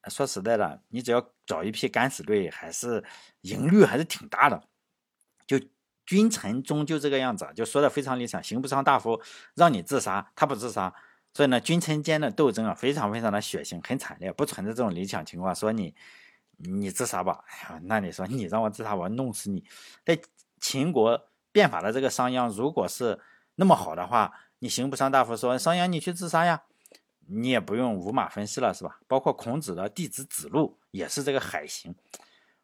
说实在的，你只要找一批敢死队，还是赢率还是挺大的。就君臣终究这个样子，就说的非常理想，刑不上大夫，让你自杀，他不自杀。所以呢，君臣间的斗争啊，非常非常的血腥，很惨烈，不存在这种理想情况。说你你自杀吧，哎呀，那你说你让我自杀，我弄死你。在秦国变法的这个商鞅，如果是那么好的话，你刑不上大夫，说商鞅你去自杀呀。你也不用五马分尸了，是吧？包括孔子的弟子子路也是这个海行，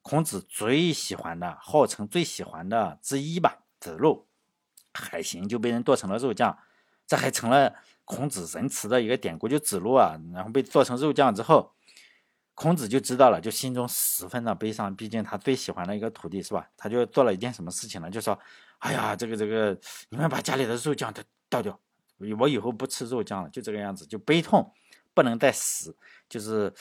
孔子最喜欢的，号称最喜欢的之一吧。子路海行就被人剁成了肉酱，这还成了孔子仁慈的一个典故。就子路啊，然后被剁成肉酱之后，孔子就知道了，就心中十分的悲伤。毕竟他最喜欢的一个徒弟，是吧？他就做了一件什么事情呢？就说：“哎呀，这个这个，你们把家里的肉酱都倒掉。”我以后不吃肉酱了，就这个样子，就悲痛，不能再死，就是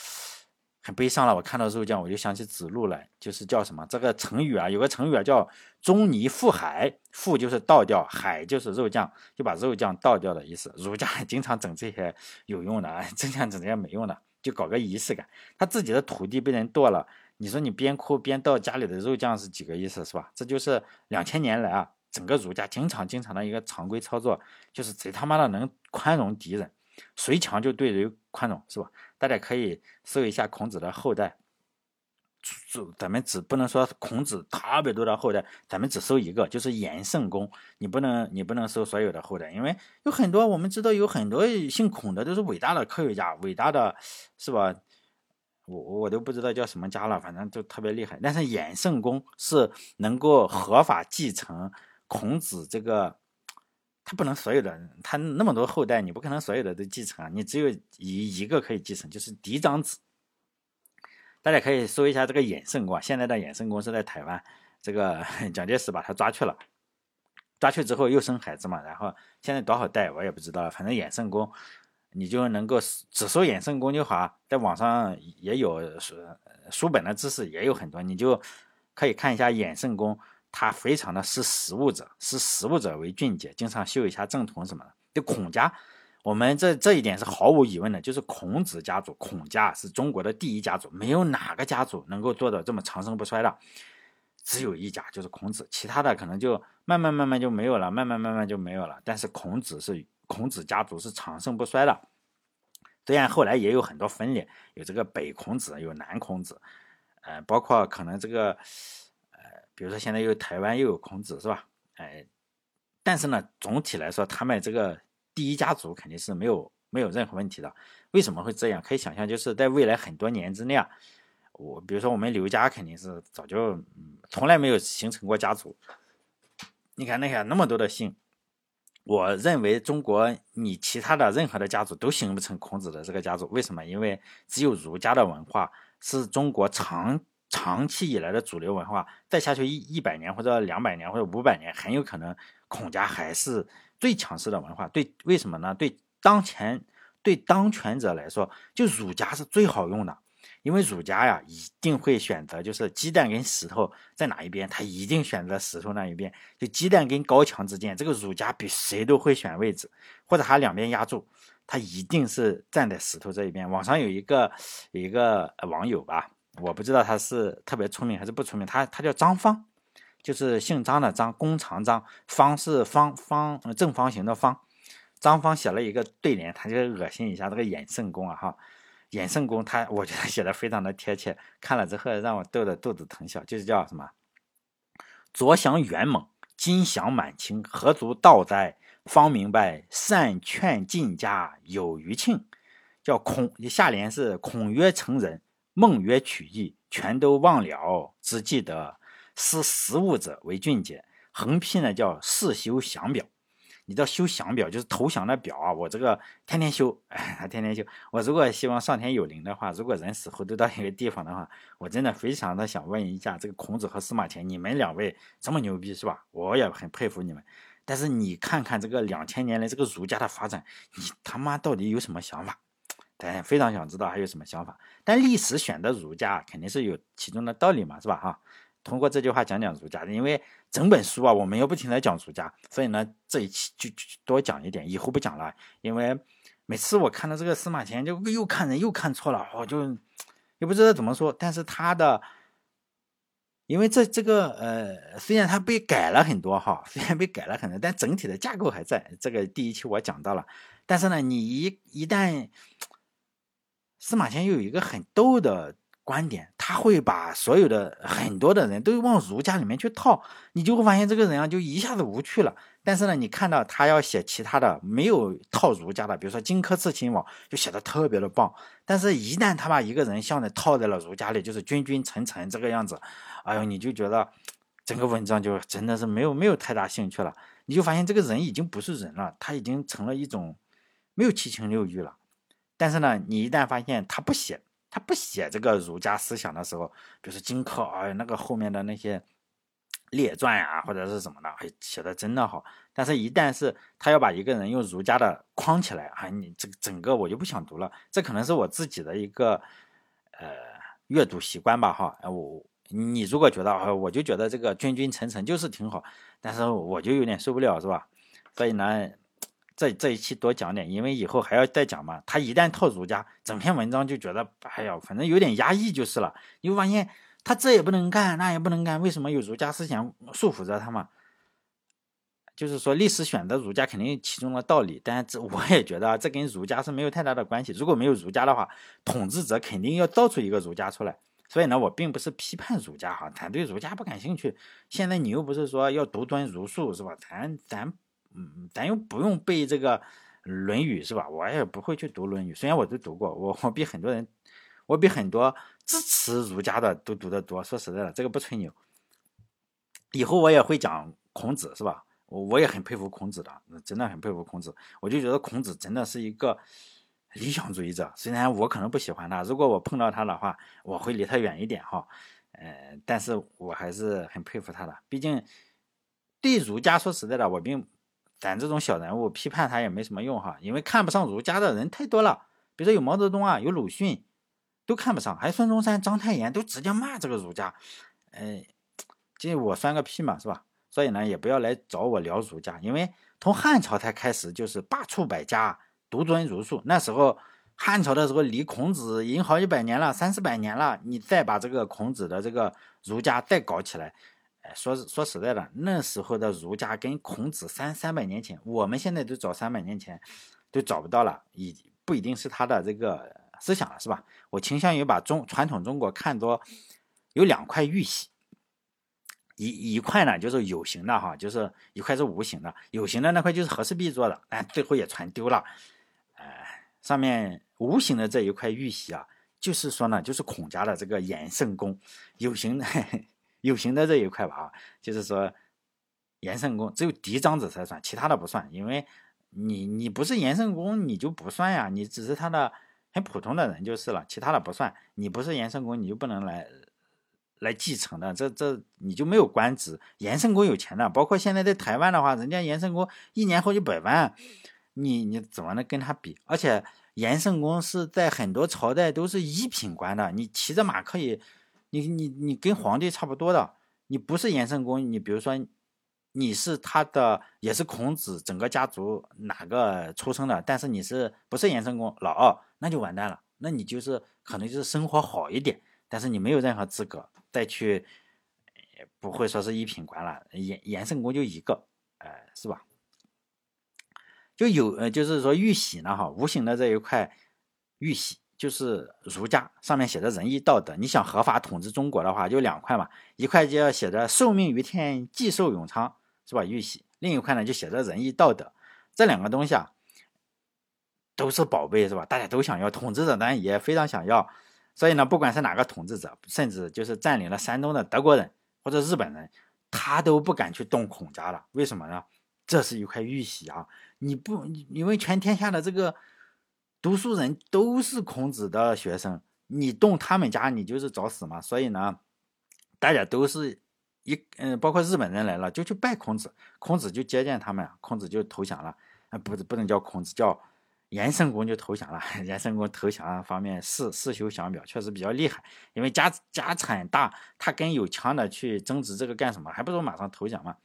很悲伤了。我看到肉酱，我就想起子路来，就是叫什么？这个成语啊，有个成语啊，叫“中泥覆海”，覆就是倒掉，海就是肉酱，就把肉酱倒掉的意思。儒家经常整这些有用的，啊，经常整这些没用的，就搞个仪式感。他自己的土地被人剁了，你说你边哭边倒家里的肉酱是几个意思，是吧？这就是两千年来啊。整个儒家经常经常的一个常规操作，就是贼他妈的能宽容敌人，谁强就对谁宽容，是吧？大家可以搜一下孔子的后代，咱们只不能说孔子特别多的后代，咱们只搜一个，就是颜圣公。你不能你不能搜所有的后代，因为有很多我们知道有很多姓孔的都是伟大的科学家，伟大的是吧？我我都不知道叫什么家了，反正就特别厉害。但是颜圣公是能够合法继承。孔子这个，他不能所有的，他那么多后代，你不可能所有的都继承啊，你只有一一个可以继承，就是嫡长子。大家可以搜一下这个衍圣公，现在的衍圣公是在台湾，这个蒋介石把他抓去了，抓去之后又生孩子嘛，然后现在多少代我也不知道，反正衍圣公，你就能够只搜衍圣公就好，在网上也有书书本的知识也有很多，你就可以看一下衍圣公。他非常的识时务者，识时务者为俊杰，经常修一下正统什么的。就孔家，我们这这一点是毫无疑问的，就是孔子家族，孔家是中国的第一家族，没有哪个家族能够做到这么长生不衰的，只有一家就是孔子，其他的可能就慢慢慢慢就没有了，慢慢慢慢就没有了。但是孔子是孔子家族是长盛不衰的，虽然后来也有很多分裂，有这个北孔子，有南孔子，呃，包括可能这个。比如说现在又台湾又有孔子是吧？哎，但是呢，总体来说，他们这个第一家族肯定是没有没有任何问题的。为什么会这样？可以想象，就是在未来很多年之内啊，我比如说我们刘家肯定是早就从来没有形成过家族。你看那些那么多的姓，我认为中国你其他的任何的家族都形不成孔子的这个家族。为什么？因为只有儒家的文化是中国长。长期以来的主流文化，再下去一一百年或者两百年或者五百年，很有可能孔家还是最强势的文化。对，为什么呢？对当前对当权者来说，就儒家是最好用的，因为儒家呀一定会选择，就是鸡蛋跟石头在哪一边，他一定选择石头那一边。就鸡蛋跟高墙之间，这个儒家比谁都会选位置，或者他两边压住，他一定是站在石头这一边。网上有一个有一个网友吧。我不知道他是特别聪明还是不出名，他他叫张方，就是姓张的张，弓长张，方是方方正方形的方。张方写了一个对联，他就恶心一下这个衍圣公啊哈，衍圣公他我觉得写的非常的贴切，看了之后让我逗得肚子疼笑，就是叫什么？左想元猛，金祥满清，何足道哉？方明白，善劝进家有余庆。叫孔，下联是孔曰成人，孟曰取义，全都忘了，只记得思实物者为俊杰。横批呢叫世修降表。你知道修降表就是投降的表啊！我这个天天修，哎，天天修。我如果希望上天有灵的话，如果人死后都到一个地方的话，我真的非常的想问一下，这个孔子和司马迁，你们两位这么牛逼是吧？我也很佩服你们。但是你看看这个两千年来这个儒家的发展，你他妈到底有什么想法？家非常想知道还有什么想法。但历史选的儒家肯定是有其中的道理嘛，是吧？哈。通过这句话讲讲儒家的，因为整本书啊，我们要不停的讲儒家，所以呢，这一期就就多讲一点，以后不讲了。因为每次我看到这个司马迁，就又看人又看错了，我就也不知道怎么说。但是他的，因为这这个呃，虽然他被改了很多哈，虽然被改了很多，但整体的架构还在。这个第一期我讲到了，但是呢，你一一旦司马迁又有一个很逗的。观点，他会把所有的很多的人都往儒家里面去套，你就会发现这个人啊，就一下子无趣了。但是呢，你看到他要写其他的没有套儒家的，比如说荆轲刺秦王，就写的特别的棒。但是，一旦他把一个人像的套在了儒家里，就是君君臣臣这个样子，哎呦，你就觉得整个文章就真的是没有没有太大兴趣了。你就发现这个人已经不是人了，他已经成了一种没有七情六欲了。但是呢，你一旦发现他不写。他不写这个儒家思想的时候，比如说荆轲啊，那个后面的那些列传啊，或者是什么的，哎，写的真的好。但是，一旦是他要把一个人用儒家的框起来啊，你这个整个我就不想读了。这可能是我自己的一个呃阅读习惯吧，哈。我你如果觉得啊，我就觉得这个君君臣臣就是挺好，但是我就有点受不了，是吧？所以呢。这这一期多讲点，因为以后还要再讲嘛。他一旦套儒家，整篇文章就觉得，哎呀，反正有点压抑就是了。你会发现他这也不能干，那也不能干，为什么有儒家思想束缚着他嘛？就是说历史选择儒家肯定其中的道理，但这我也觉得这跟儒家是没有太大的关系。如果没有儒家的话，统治者肯定要造出一个儒家出来。所以呢，我并不是批判儒家哈，咱对儒家不感兴趣。现在你又不是说要独尊儒术是吧？咱咱。嗯，咱又不用背这个《论语》是吧？我也不会去读《论语》，虽然我都读过，我我比很多人，我比很多支持儒家的都读得多。说实在的，这个不吹牛。以后我也会讲孔子是吧？我我也很佩服孔子的，真的很佩服孔子。我就觉得孔子真的是一个理想主义者，虽然我可能不喜欢他，如果我碰到他的话，我会离他远一点哈。呃，但是我还是很佩服他的，毕竟对儒家说实在的，我并。咱这种小人物批判他也没什么用哈，因为看不上儒家的人太多了。比如说有毛泽东啊，有鲁迅，都看不上；还有孙中山、章太炎，都直接骂这个儒家。哎，这我算个屁嘛，是吧？所以呢，也不要来找我聊儒家，因为从汉朝才开始就是罢黜百家，独尊儒术。那时候汉朝的时候离孔子已经好几百年了，三四百年了，你再把这个孔子的这个儒家再搞起来。哎，说说实在的，那时候的儒家跟孔子三三百年前，我们现在都找三百年前，都找不到了，已不一定是他的这个思想了，是吧？我倾向于把中传统中国看作有两块玉玺，一一块呢就是有形的哈，就是一块是无形的，有形的那块就是和氏璧做的，哎，最后也传丢了。哎，上面无形的这一块玉玺啊，就是说呢，就是孔家的这个延圣公，有形的。有形的这一块吧，啊，就是说，延圣公只有嫡长子才算，其他的不算，因为你你不是延圣公，你就不算呀，你只是他的很普通的人就是了，其他的不算。你不是延圣公，你就不能来来继承的，这这你就没有官职。延圣公有钱的，包括现在在台湾的话，人家延圣公一年好几百万，你你怎么能跟他比？而且延圣公是在很多朝代都是一品官的，你骑着马可以。你你你跟皇帝差不多的，你不是延圣公，你比如说你是他的，也是孔子整个家族哪个出生的，但是你是不是延圣公老二，那就完蛋了，那你就是可能就是生活好一点，但是你没有任何资格再去，不会说是一品官了，延延圣公就一个，哎，是吧？就有呃，就是说玉玺呢，哈，无形的这一块玉玺。就是儒家上面写的仁义道德，你想合法统治中国的话，就两块嘛，一块就要写着受命于天，既寿永昌，是吧？玉玺。另一块呢就写着仁义道德。这两个东西啊，都是宝贝，是吧？大家都想要，统治者当然也非常想要。所以呢，不管是哪个统治者，甚至就是占领了山东的德国人或者日本人，他都不敢去动孔家了。为什么呢？这是一块玉玺啊！你不，因为全天下的这个读书人都是孔子的学生，你动他们家，你就是找死嘛。所以呢，大家都是一嗯，包括日本人来了，就去拜孔子，孔子就接见他们，孔子就投降了。啊，不，不能叫孔子，叫。严圣公就投降了。严圣公投降方面世世修降表，确实比较厉害，因为家家产大，他跟有枪的去争执这个干什么？还不如马上投降嘛。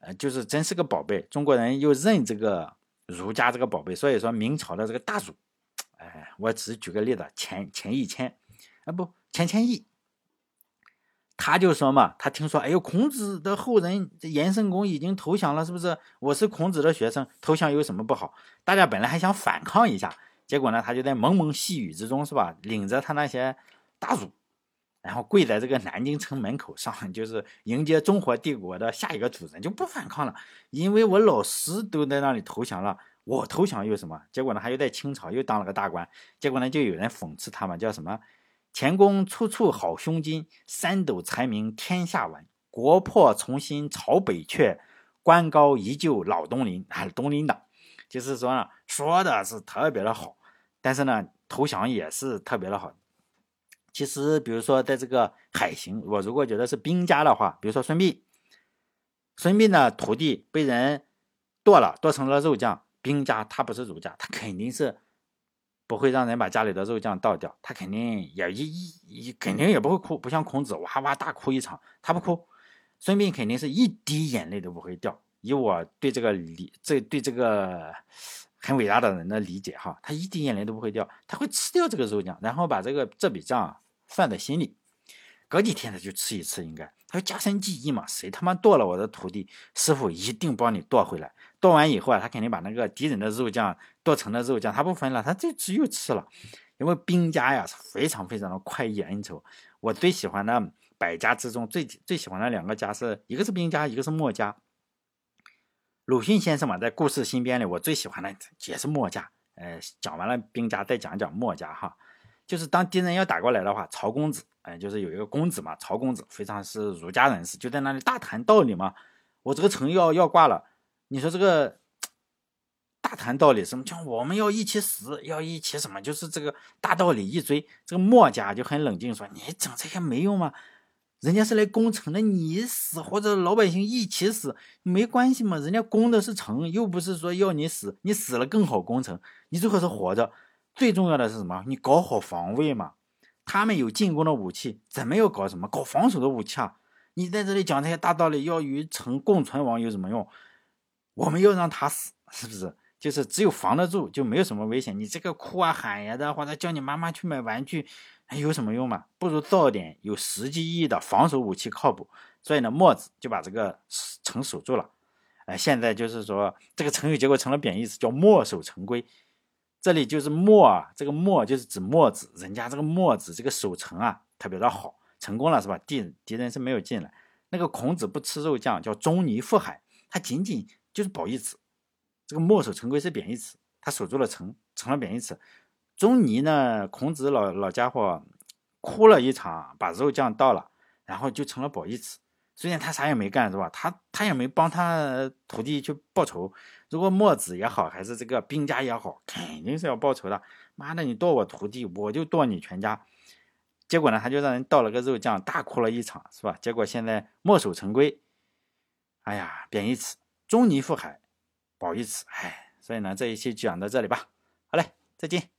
呃，就是真是个宝贝，中国人又认这个儒家这个宝贝，所以说明朝的这个大儒，哎，我只举个例子，钱钱一谦，啊不，钱谦益。他就说嘛，他听说，哎呦，孔子的后人这严圣公已经投降了，是不是？我是孔子的学生，投降有什么不好？大家本来还想反抗一下，结果呢，他就在蒙蒙细雨之中，是吧？领着他那些大儒，然后跪在这个南京城门口上，就是迎接中华帝国的下一个主人，就不反抗了，因为我老师都在那里投降了，我投降又什么？结果呢，他又在清朝又当了个大官，结果呢，就有人讽刺他嘛，叫什么？前功处处好胸襟，三斗才名天下闻。国破重新朝北阙，官高依旧老东林。啊，东林党，就是说呢，说的是特别的好，但是呢，投降也是特别的好。其实，比如说在这个海行，我如果觉得是兵家的话，比如说孙膑，孙膑的徒弟被人剁了，剁成了肉酱。兵家他不是儒家，他肯定是。不会让人把家里的肉酱倒掉，他肯定也一一一肯定也不会哭，不像孔子哇哇大哭一场，他不哭。孙膑肯定是一滴眼泪都不会掉。以我对这个理这对这个很伟大的人的理解哈，他一滴眼泪都不会掉，他会吃掉这个肉酱，然后把这个这笔账放在心里，隔几天他就吃一次，应该他就加深记忆嘛。谁他妈剁了我的徒弟，师傅一定帮你剁回来。剁完以后啊，他肯定把那个敌人的肉酱剁成了肉酱，他不分了，他就只有吃了。因为兵家呀是非常非常的快意恩仇。我最喜欢的百家之中，最最喜欢的两个家是一个是兵家，一个是墨家。鲁迅先生嘛，在《故事新编》里，我最喜欢的也是墨家。呃，讲完了兵家，再讲讲墨家哈。就是当敌人要打过来的话，曹公子，哎，就是有一个公子嘛，曹公子非常是儒家人士，就在那里大谈道理嘛。我这个城要要挂了。你说这个大谈道理，什么叫我们要一起死，要一起什么？就是这个大道理一追，这个墨家就很冷静说：“你整这些没用吗？人家是来攻城的，你死或者老百姓一起死没关系嘛？人家攻的是城，又不是说要你死，你死了更好攻城。你最好是活着，最重要的是什么？你搞好防卫嘛。他们有进攻的武器，怎么要搞什么？搞防守的武器啊！你在这里讲这些大道理，要与城共存亡有什么用？”我们要让他死，是不是？就是只有防得住，就没有什么危险。你这个哭啊喊呀的，或者叫你妈妈去买玩具，有什么用嘛？不如造点有实际意义的防守武器，靠谱。所以呢，墨子就把这个城守住了。哎，现在就是说这个成语结果成了贬义词，叫墨守成规。这里就是墨啊，这个墨就是指墨子，人家这个墨子这个守城啊特别的好，成功了是吧？敌敌人是没有进来。那个孔子不吃肉酱，叫仲尼赴海，他仅仅。就是褒义词，这个墨守成规是贬义词，他守住了城，成了贬义词。仲尼呢，孔子老老家伙哭了一场，把肉酱倒了，然后就成了褒义词。虽然他啥也没干，是吧？他他也没帮他徒弟去报仇。如果墨子也好，还是这个兵家也好，肯定是要报仇的。妈的，你剁我徒弟，我就剁你全家。结果呢，他就让人倒了个肉酱，大哭了一场，是吧？结果现在墨守成规，哎呀，贬义词。仲尼赴海，褒义词，哎，所以呢，这一期讲到这里吧。好嘞，再见。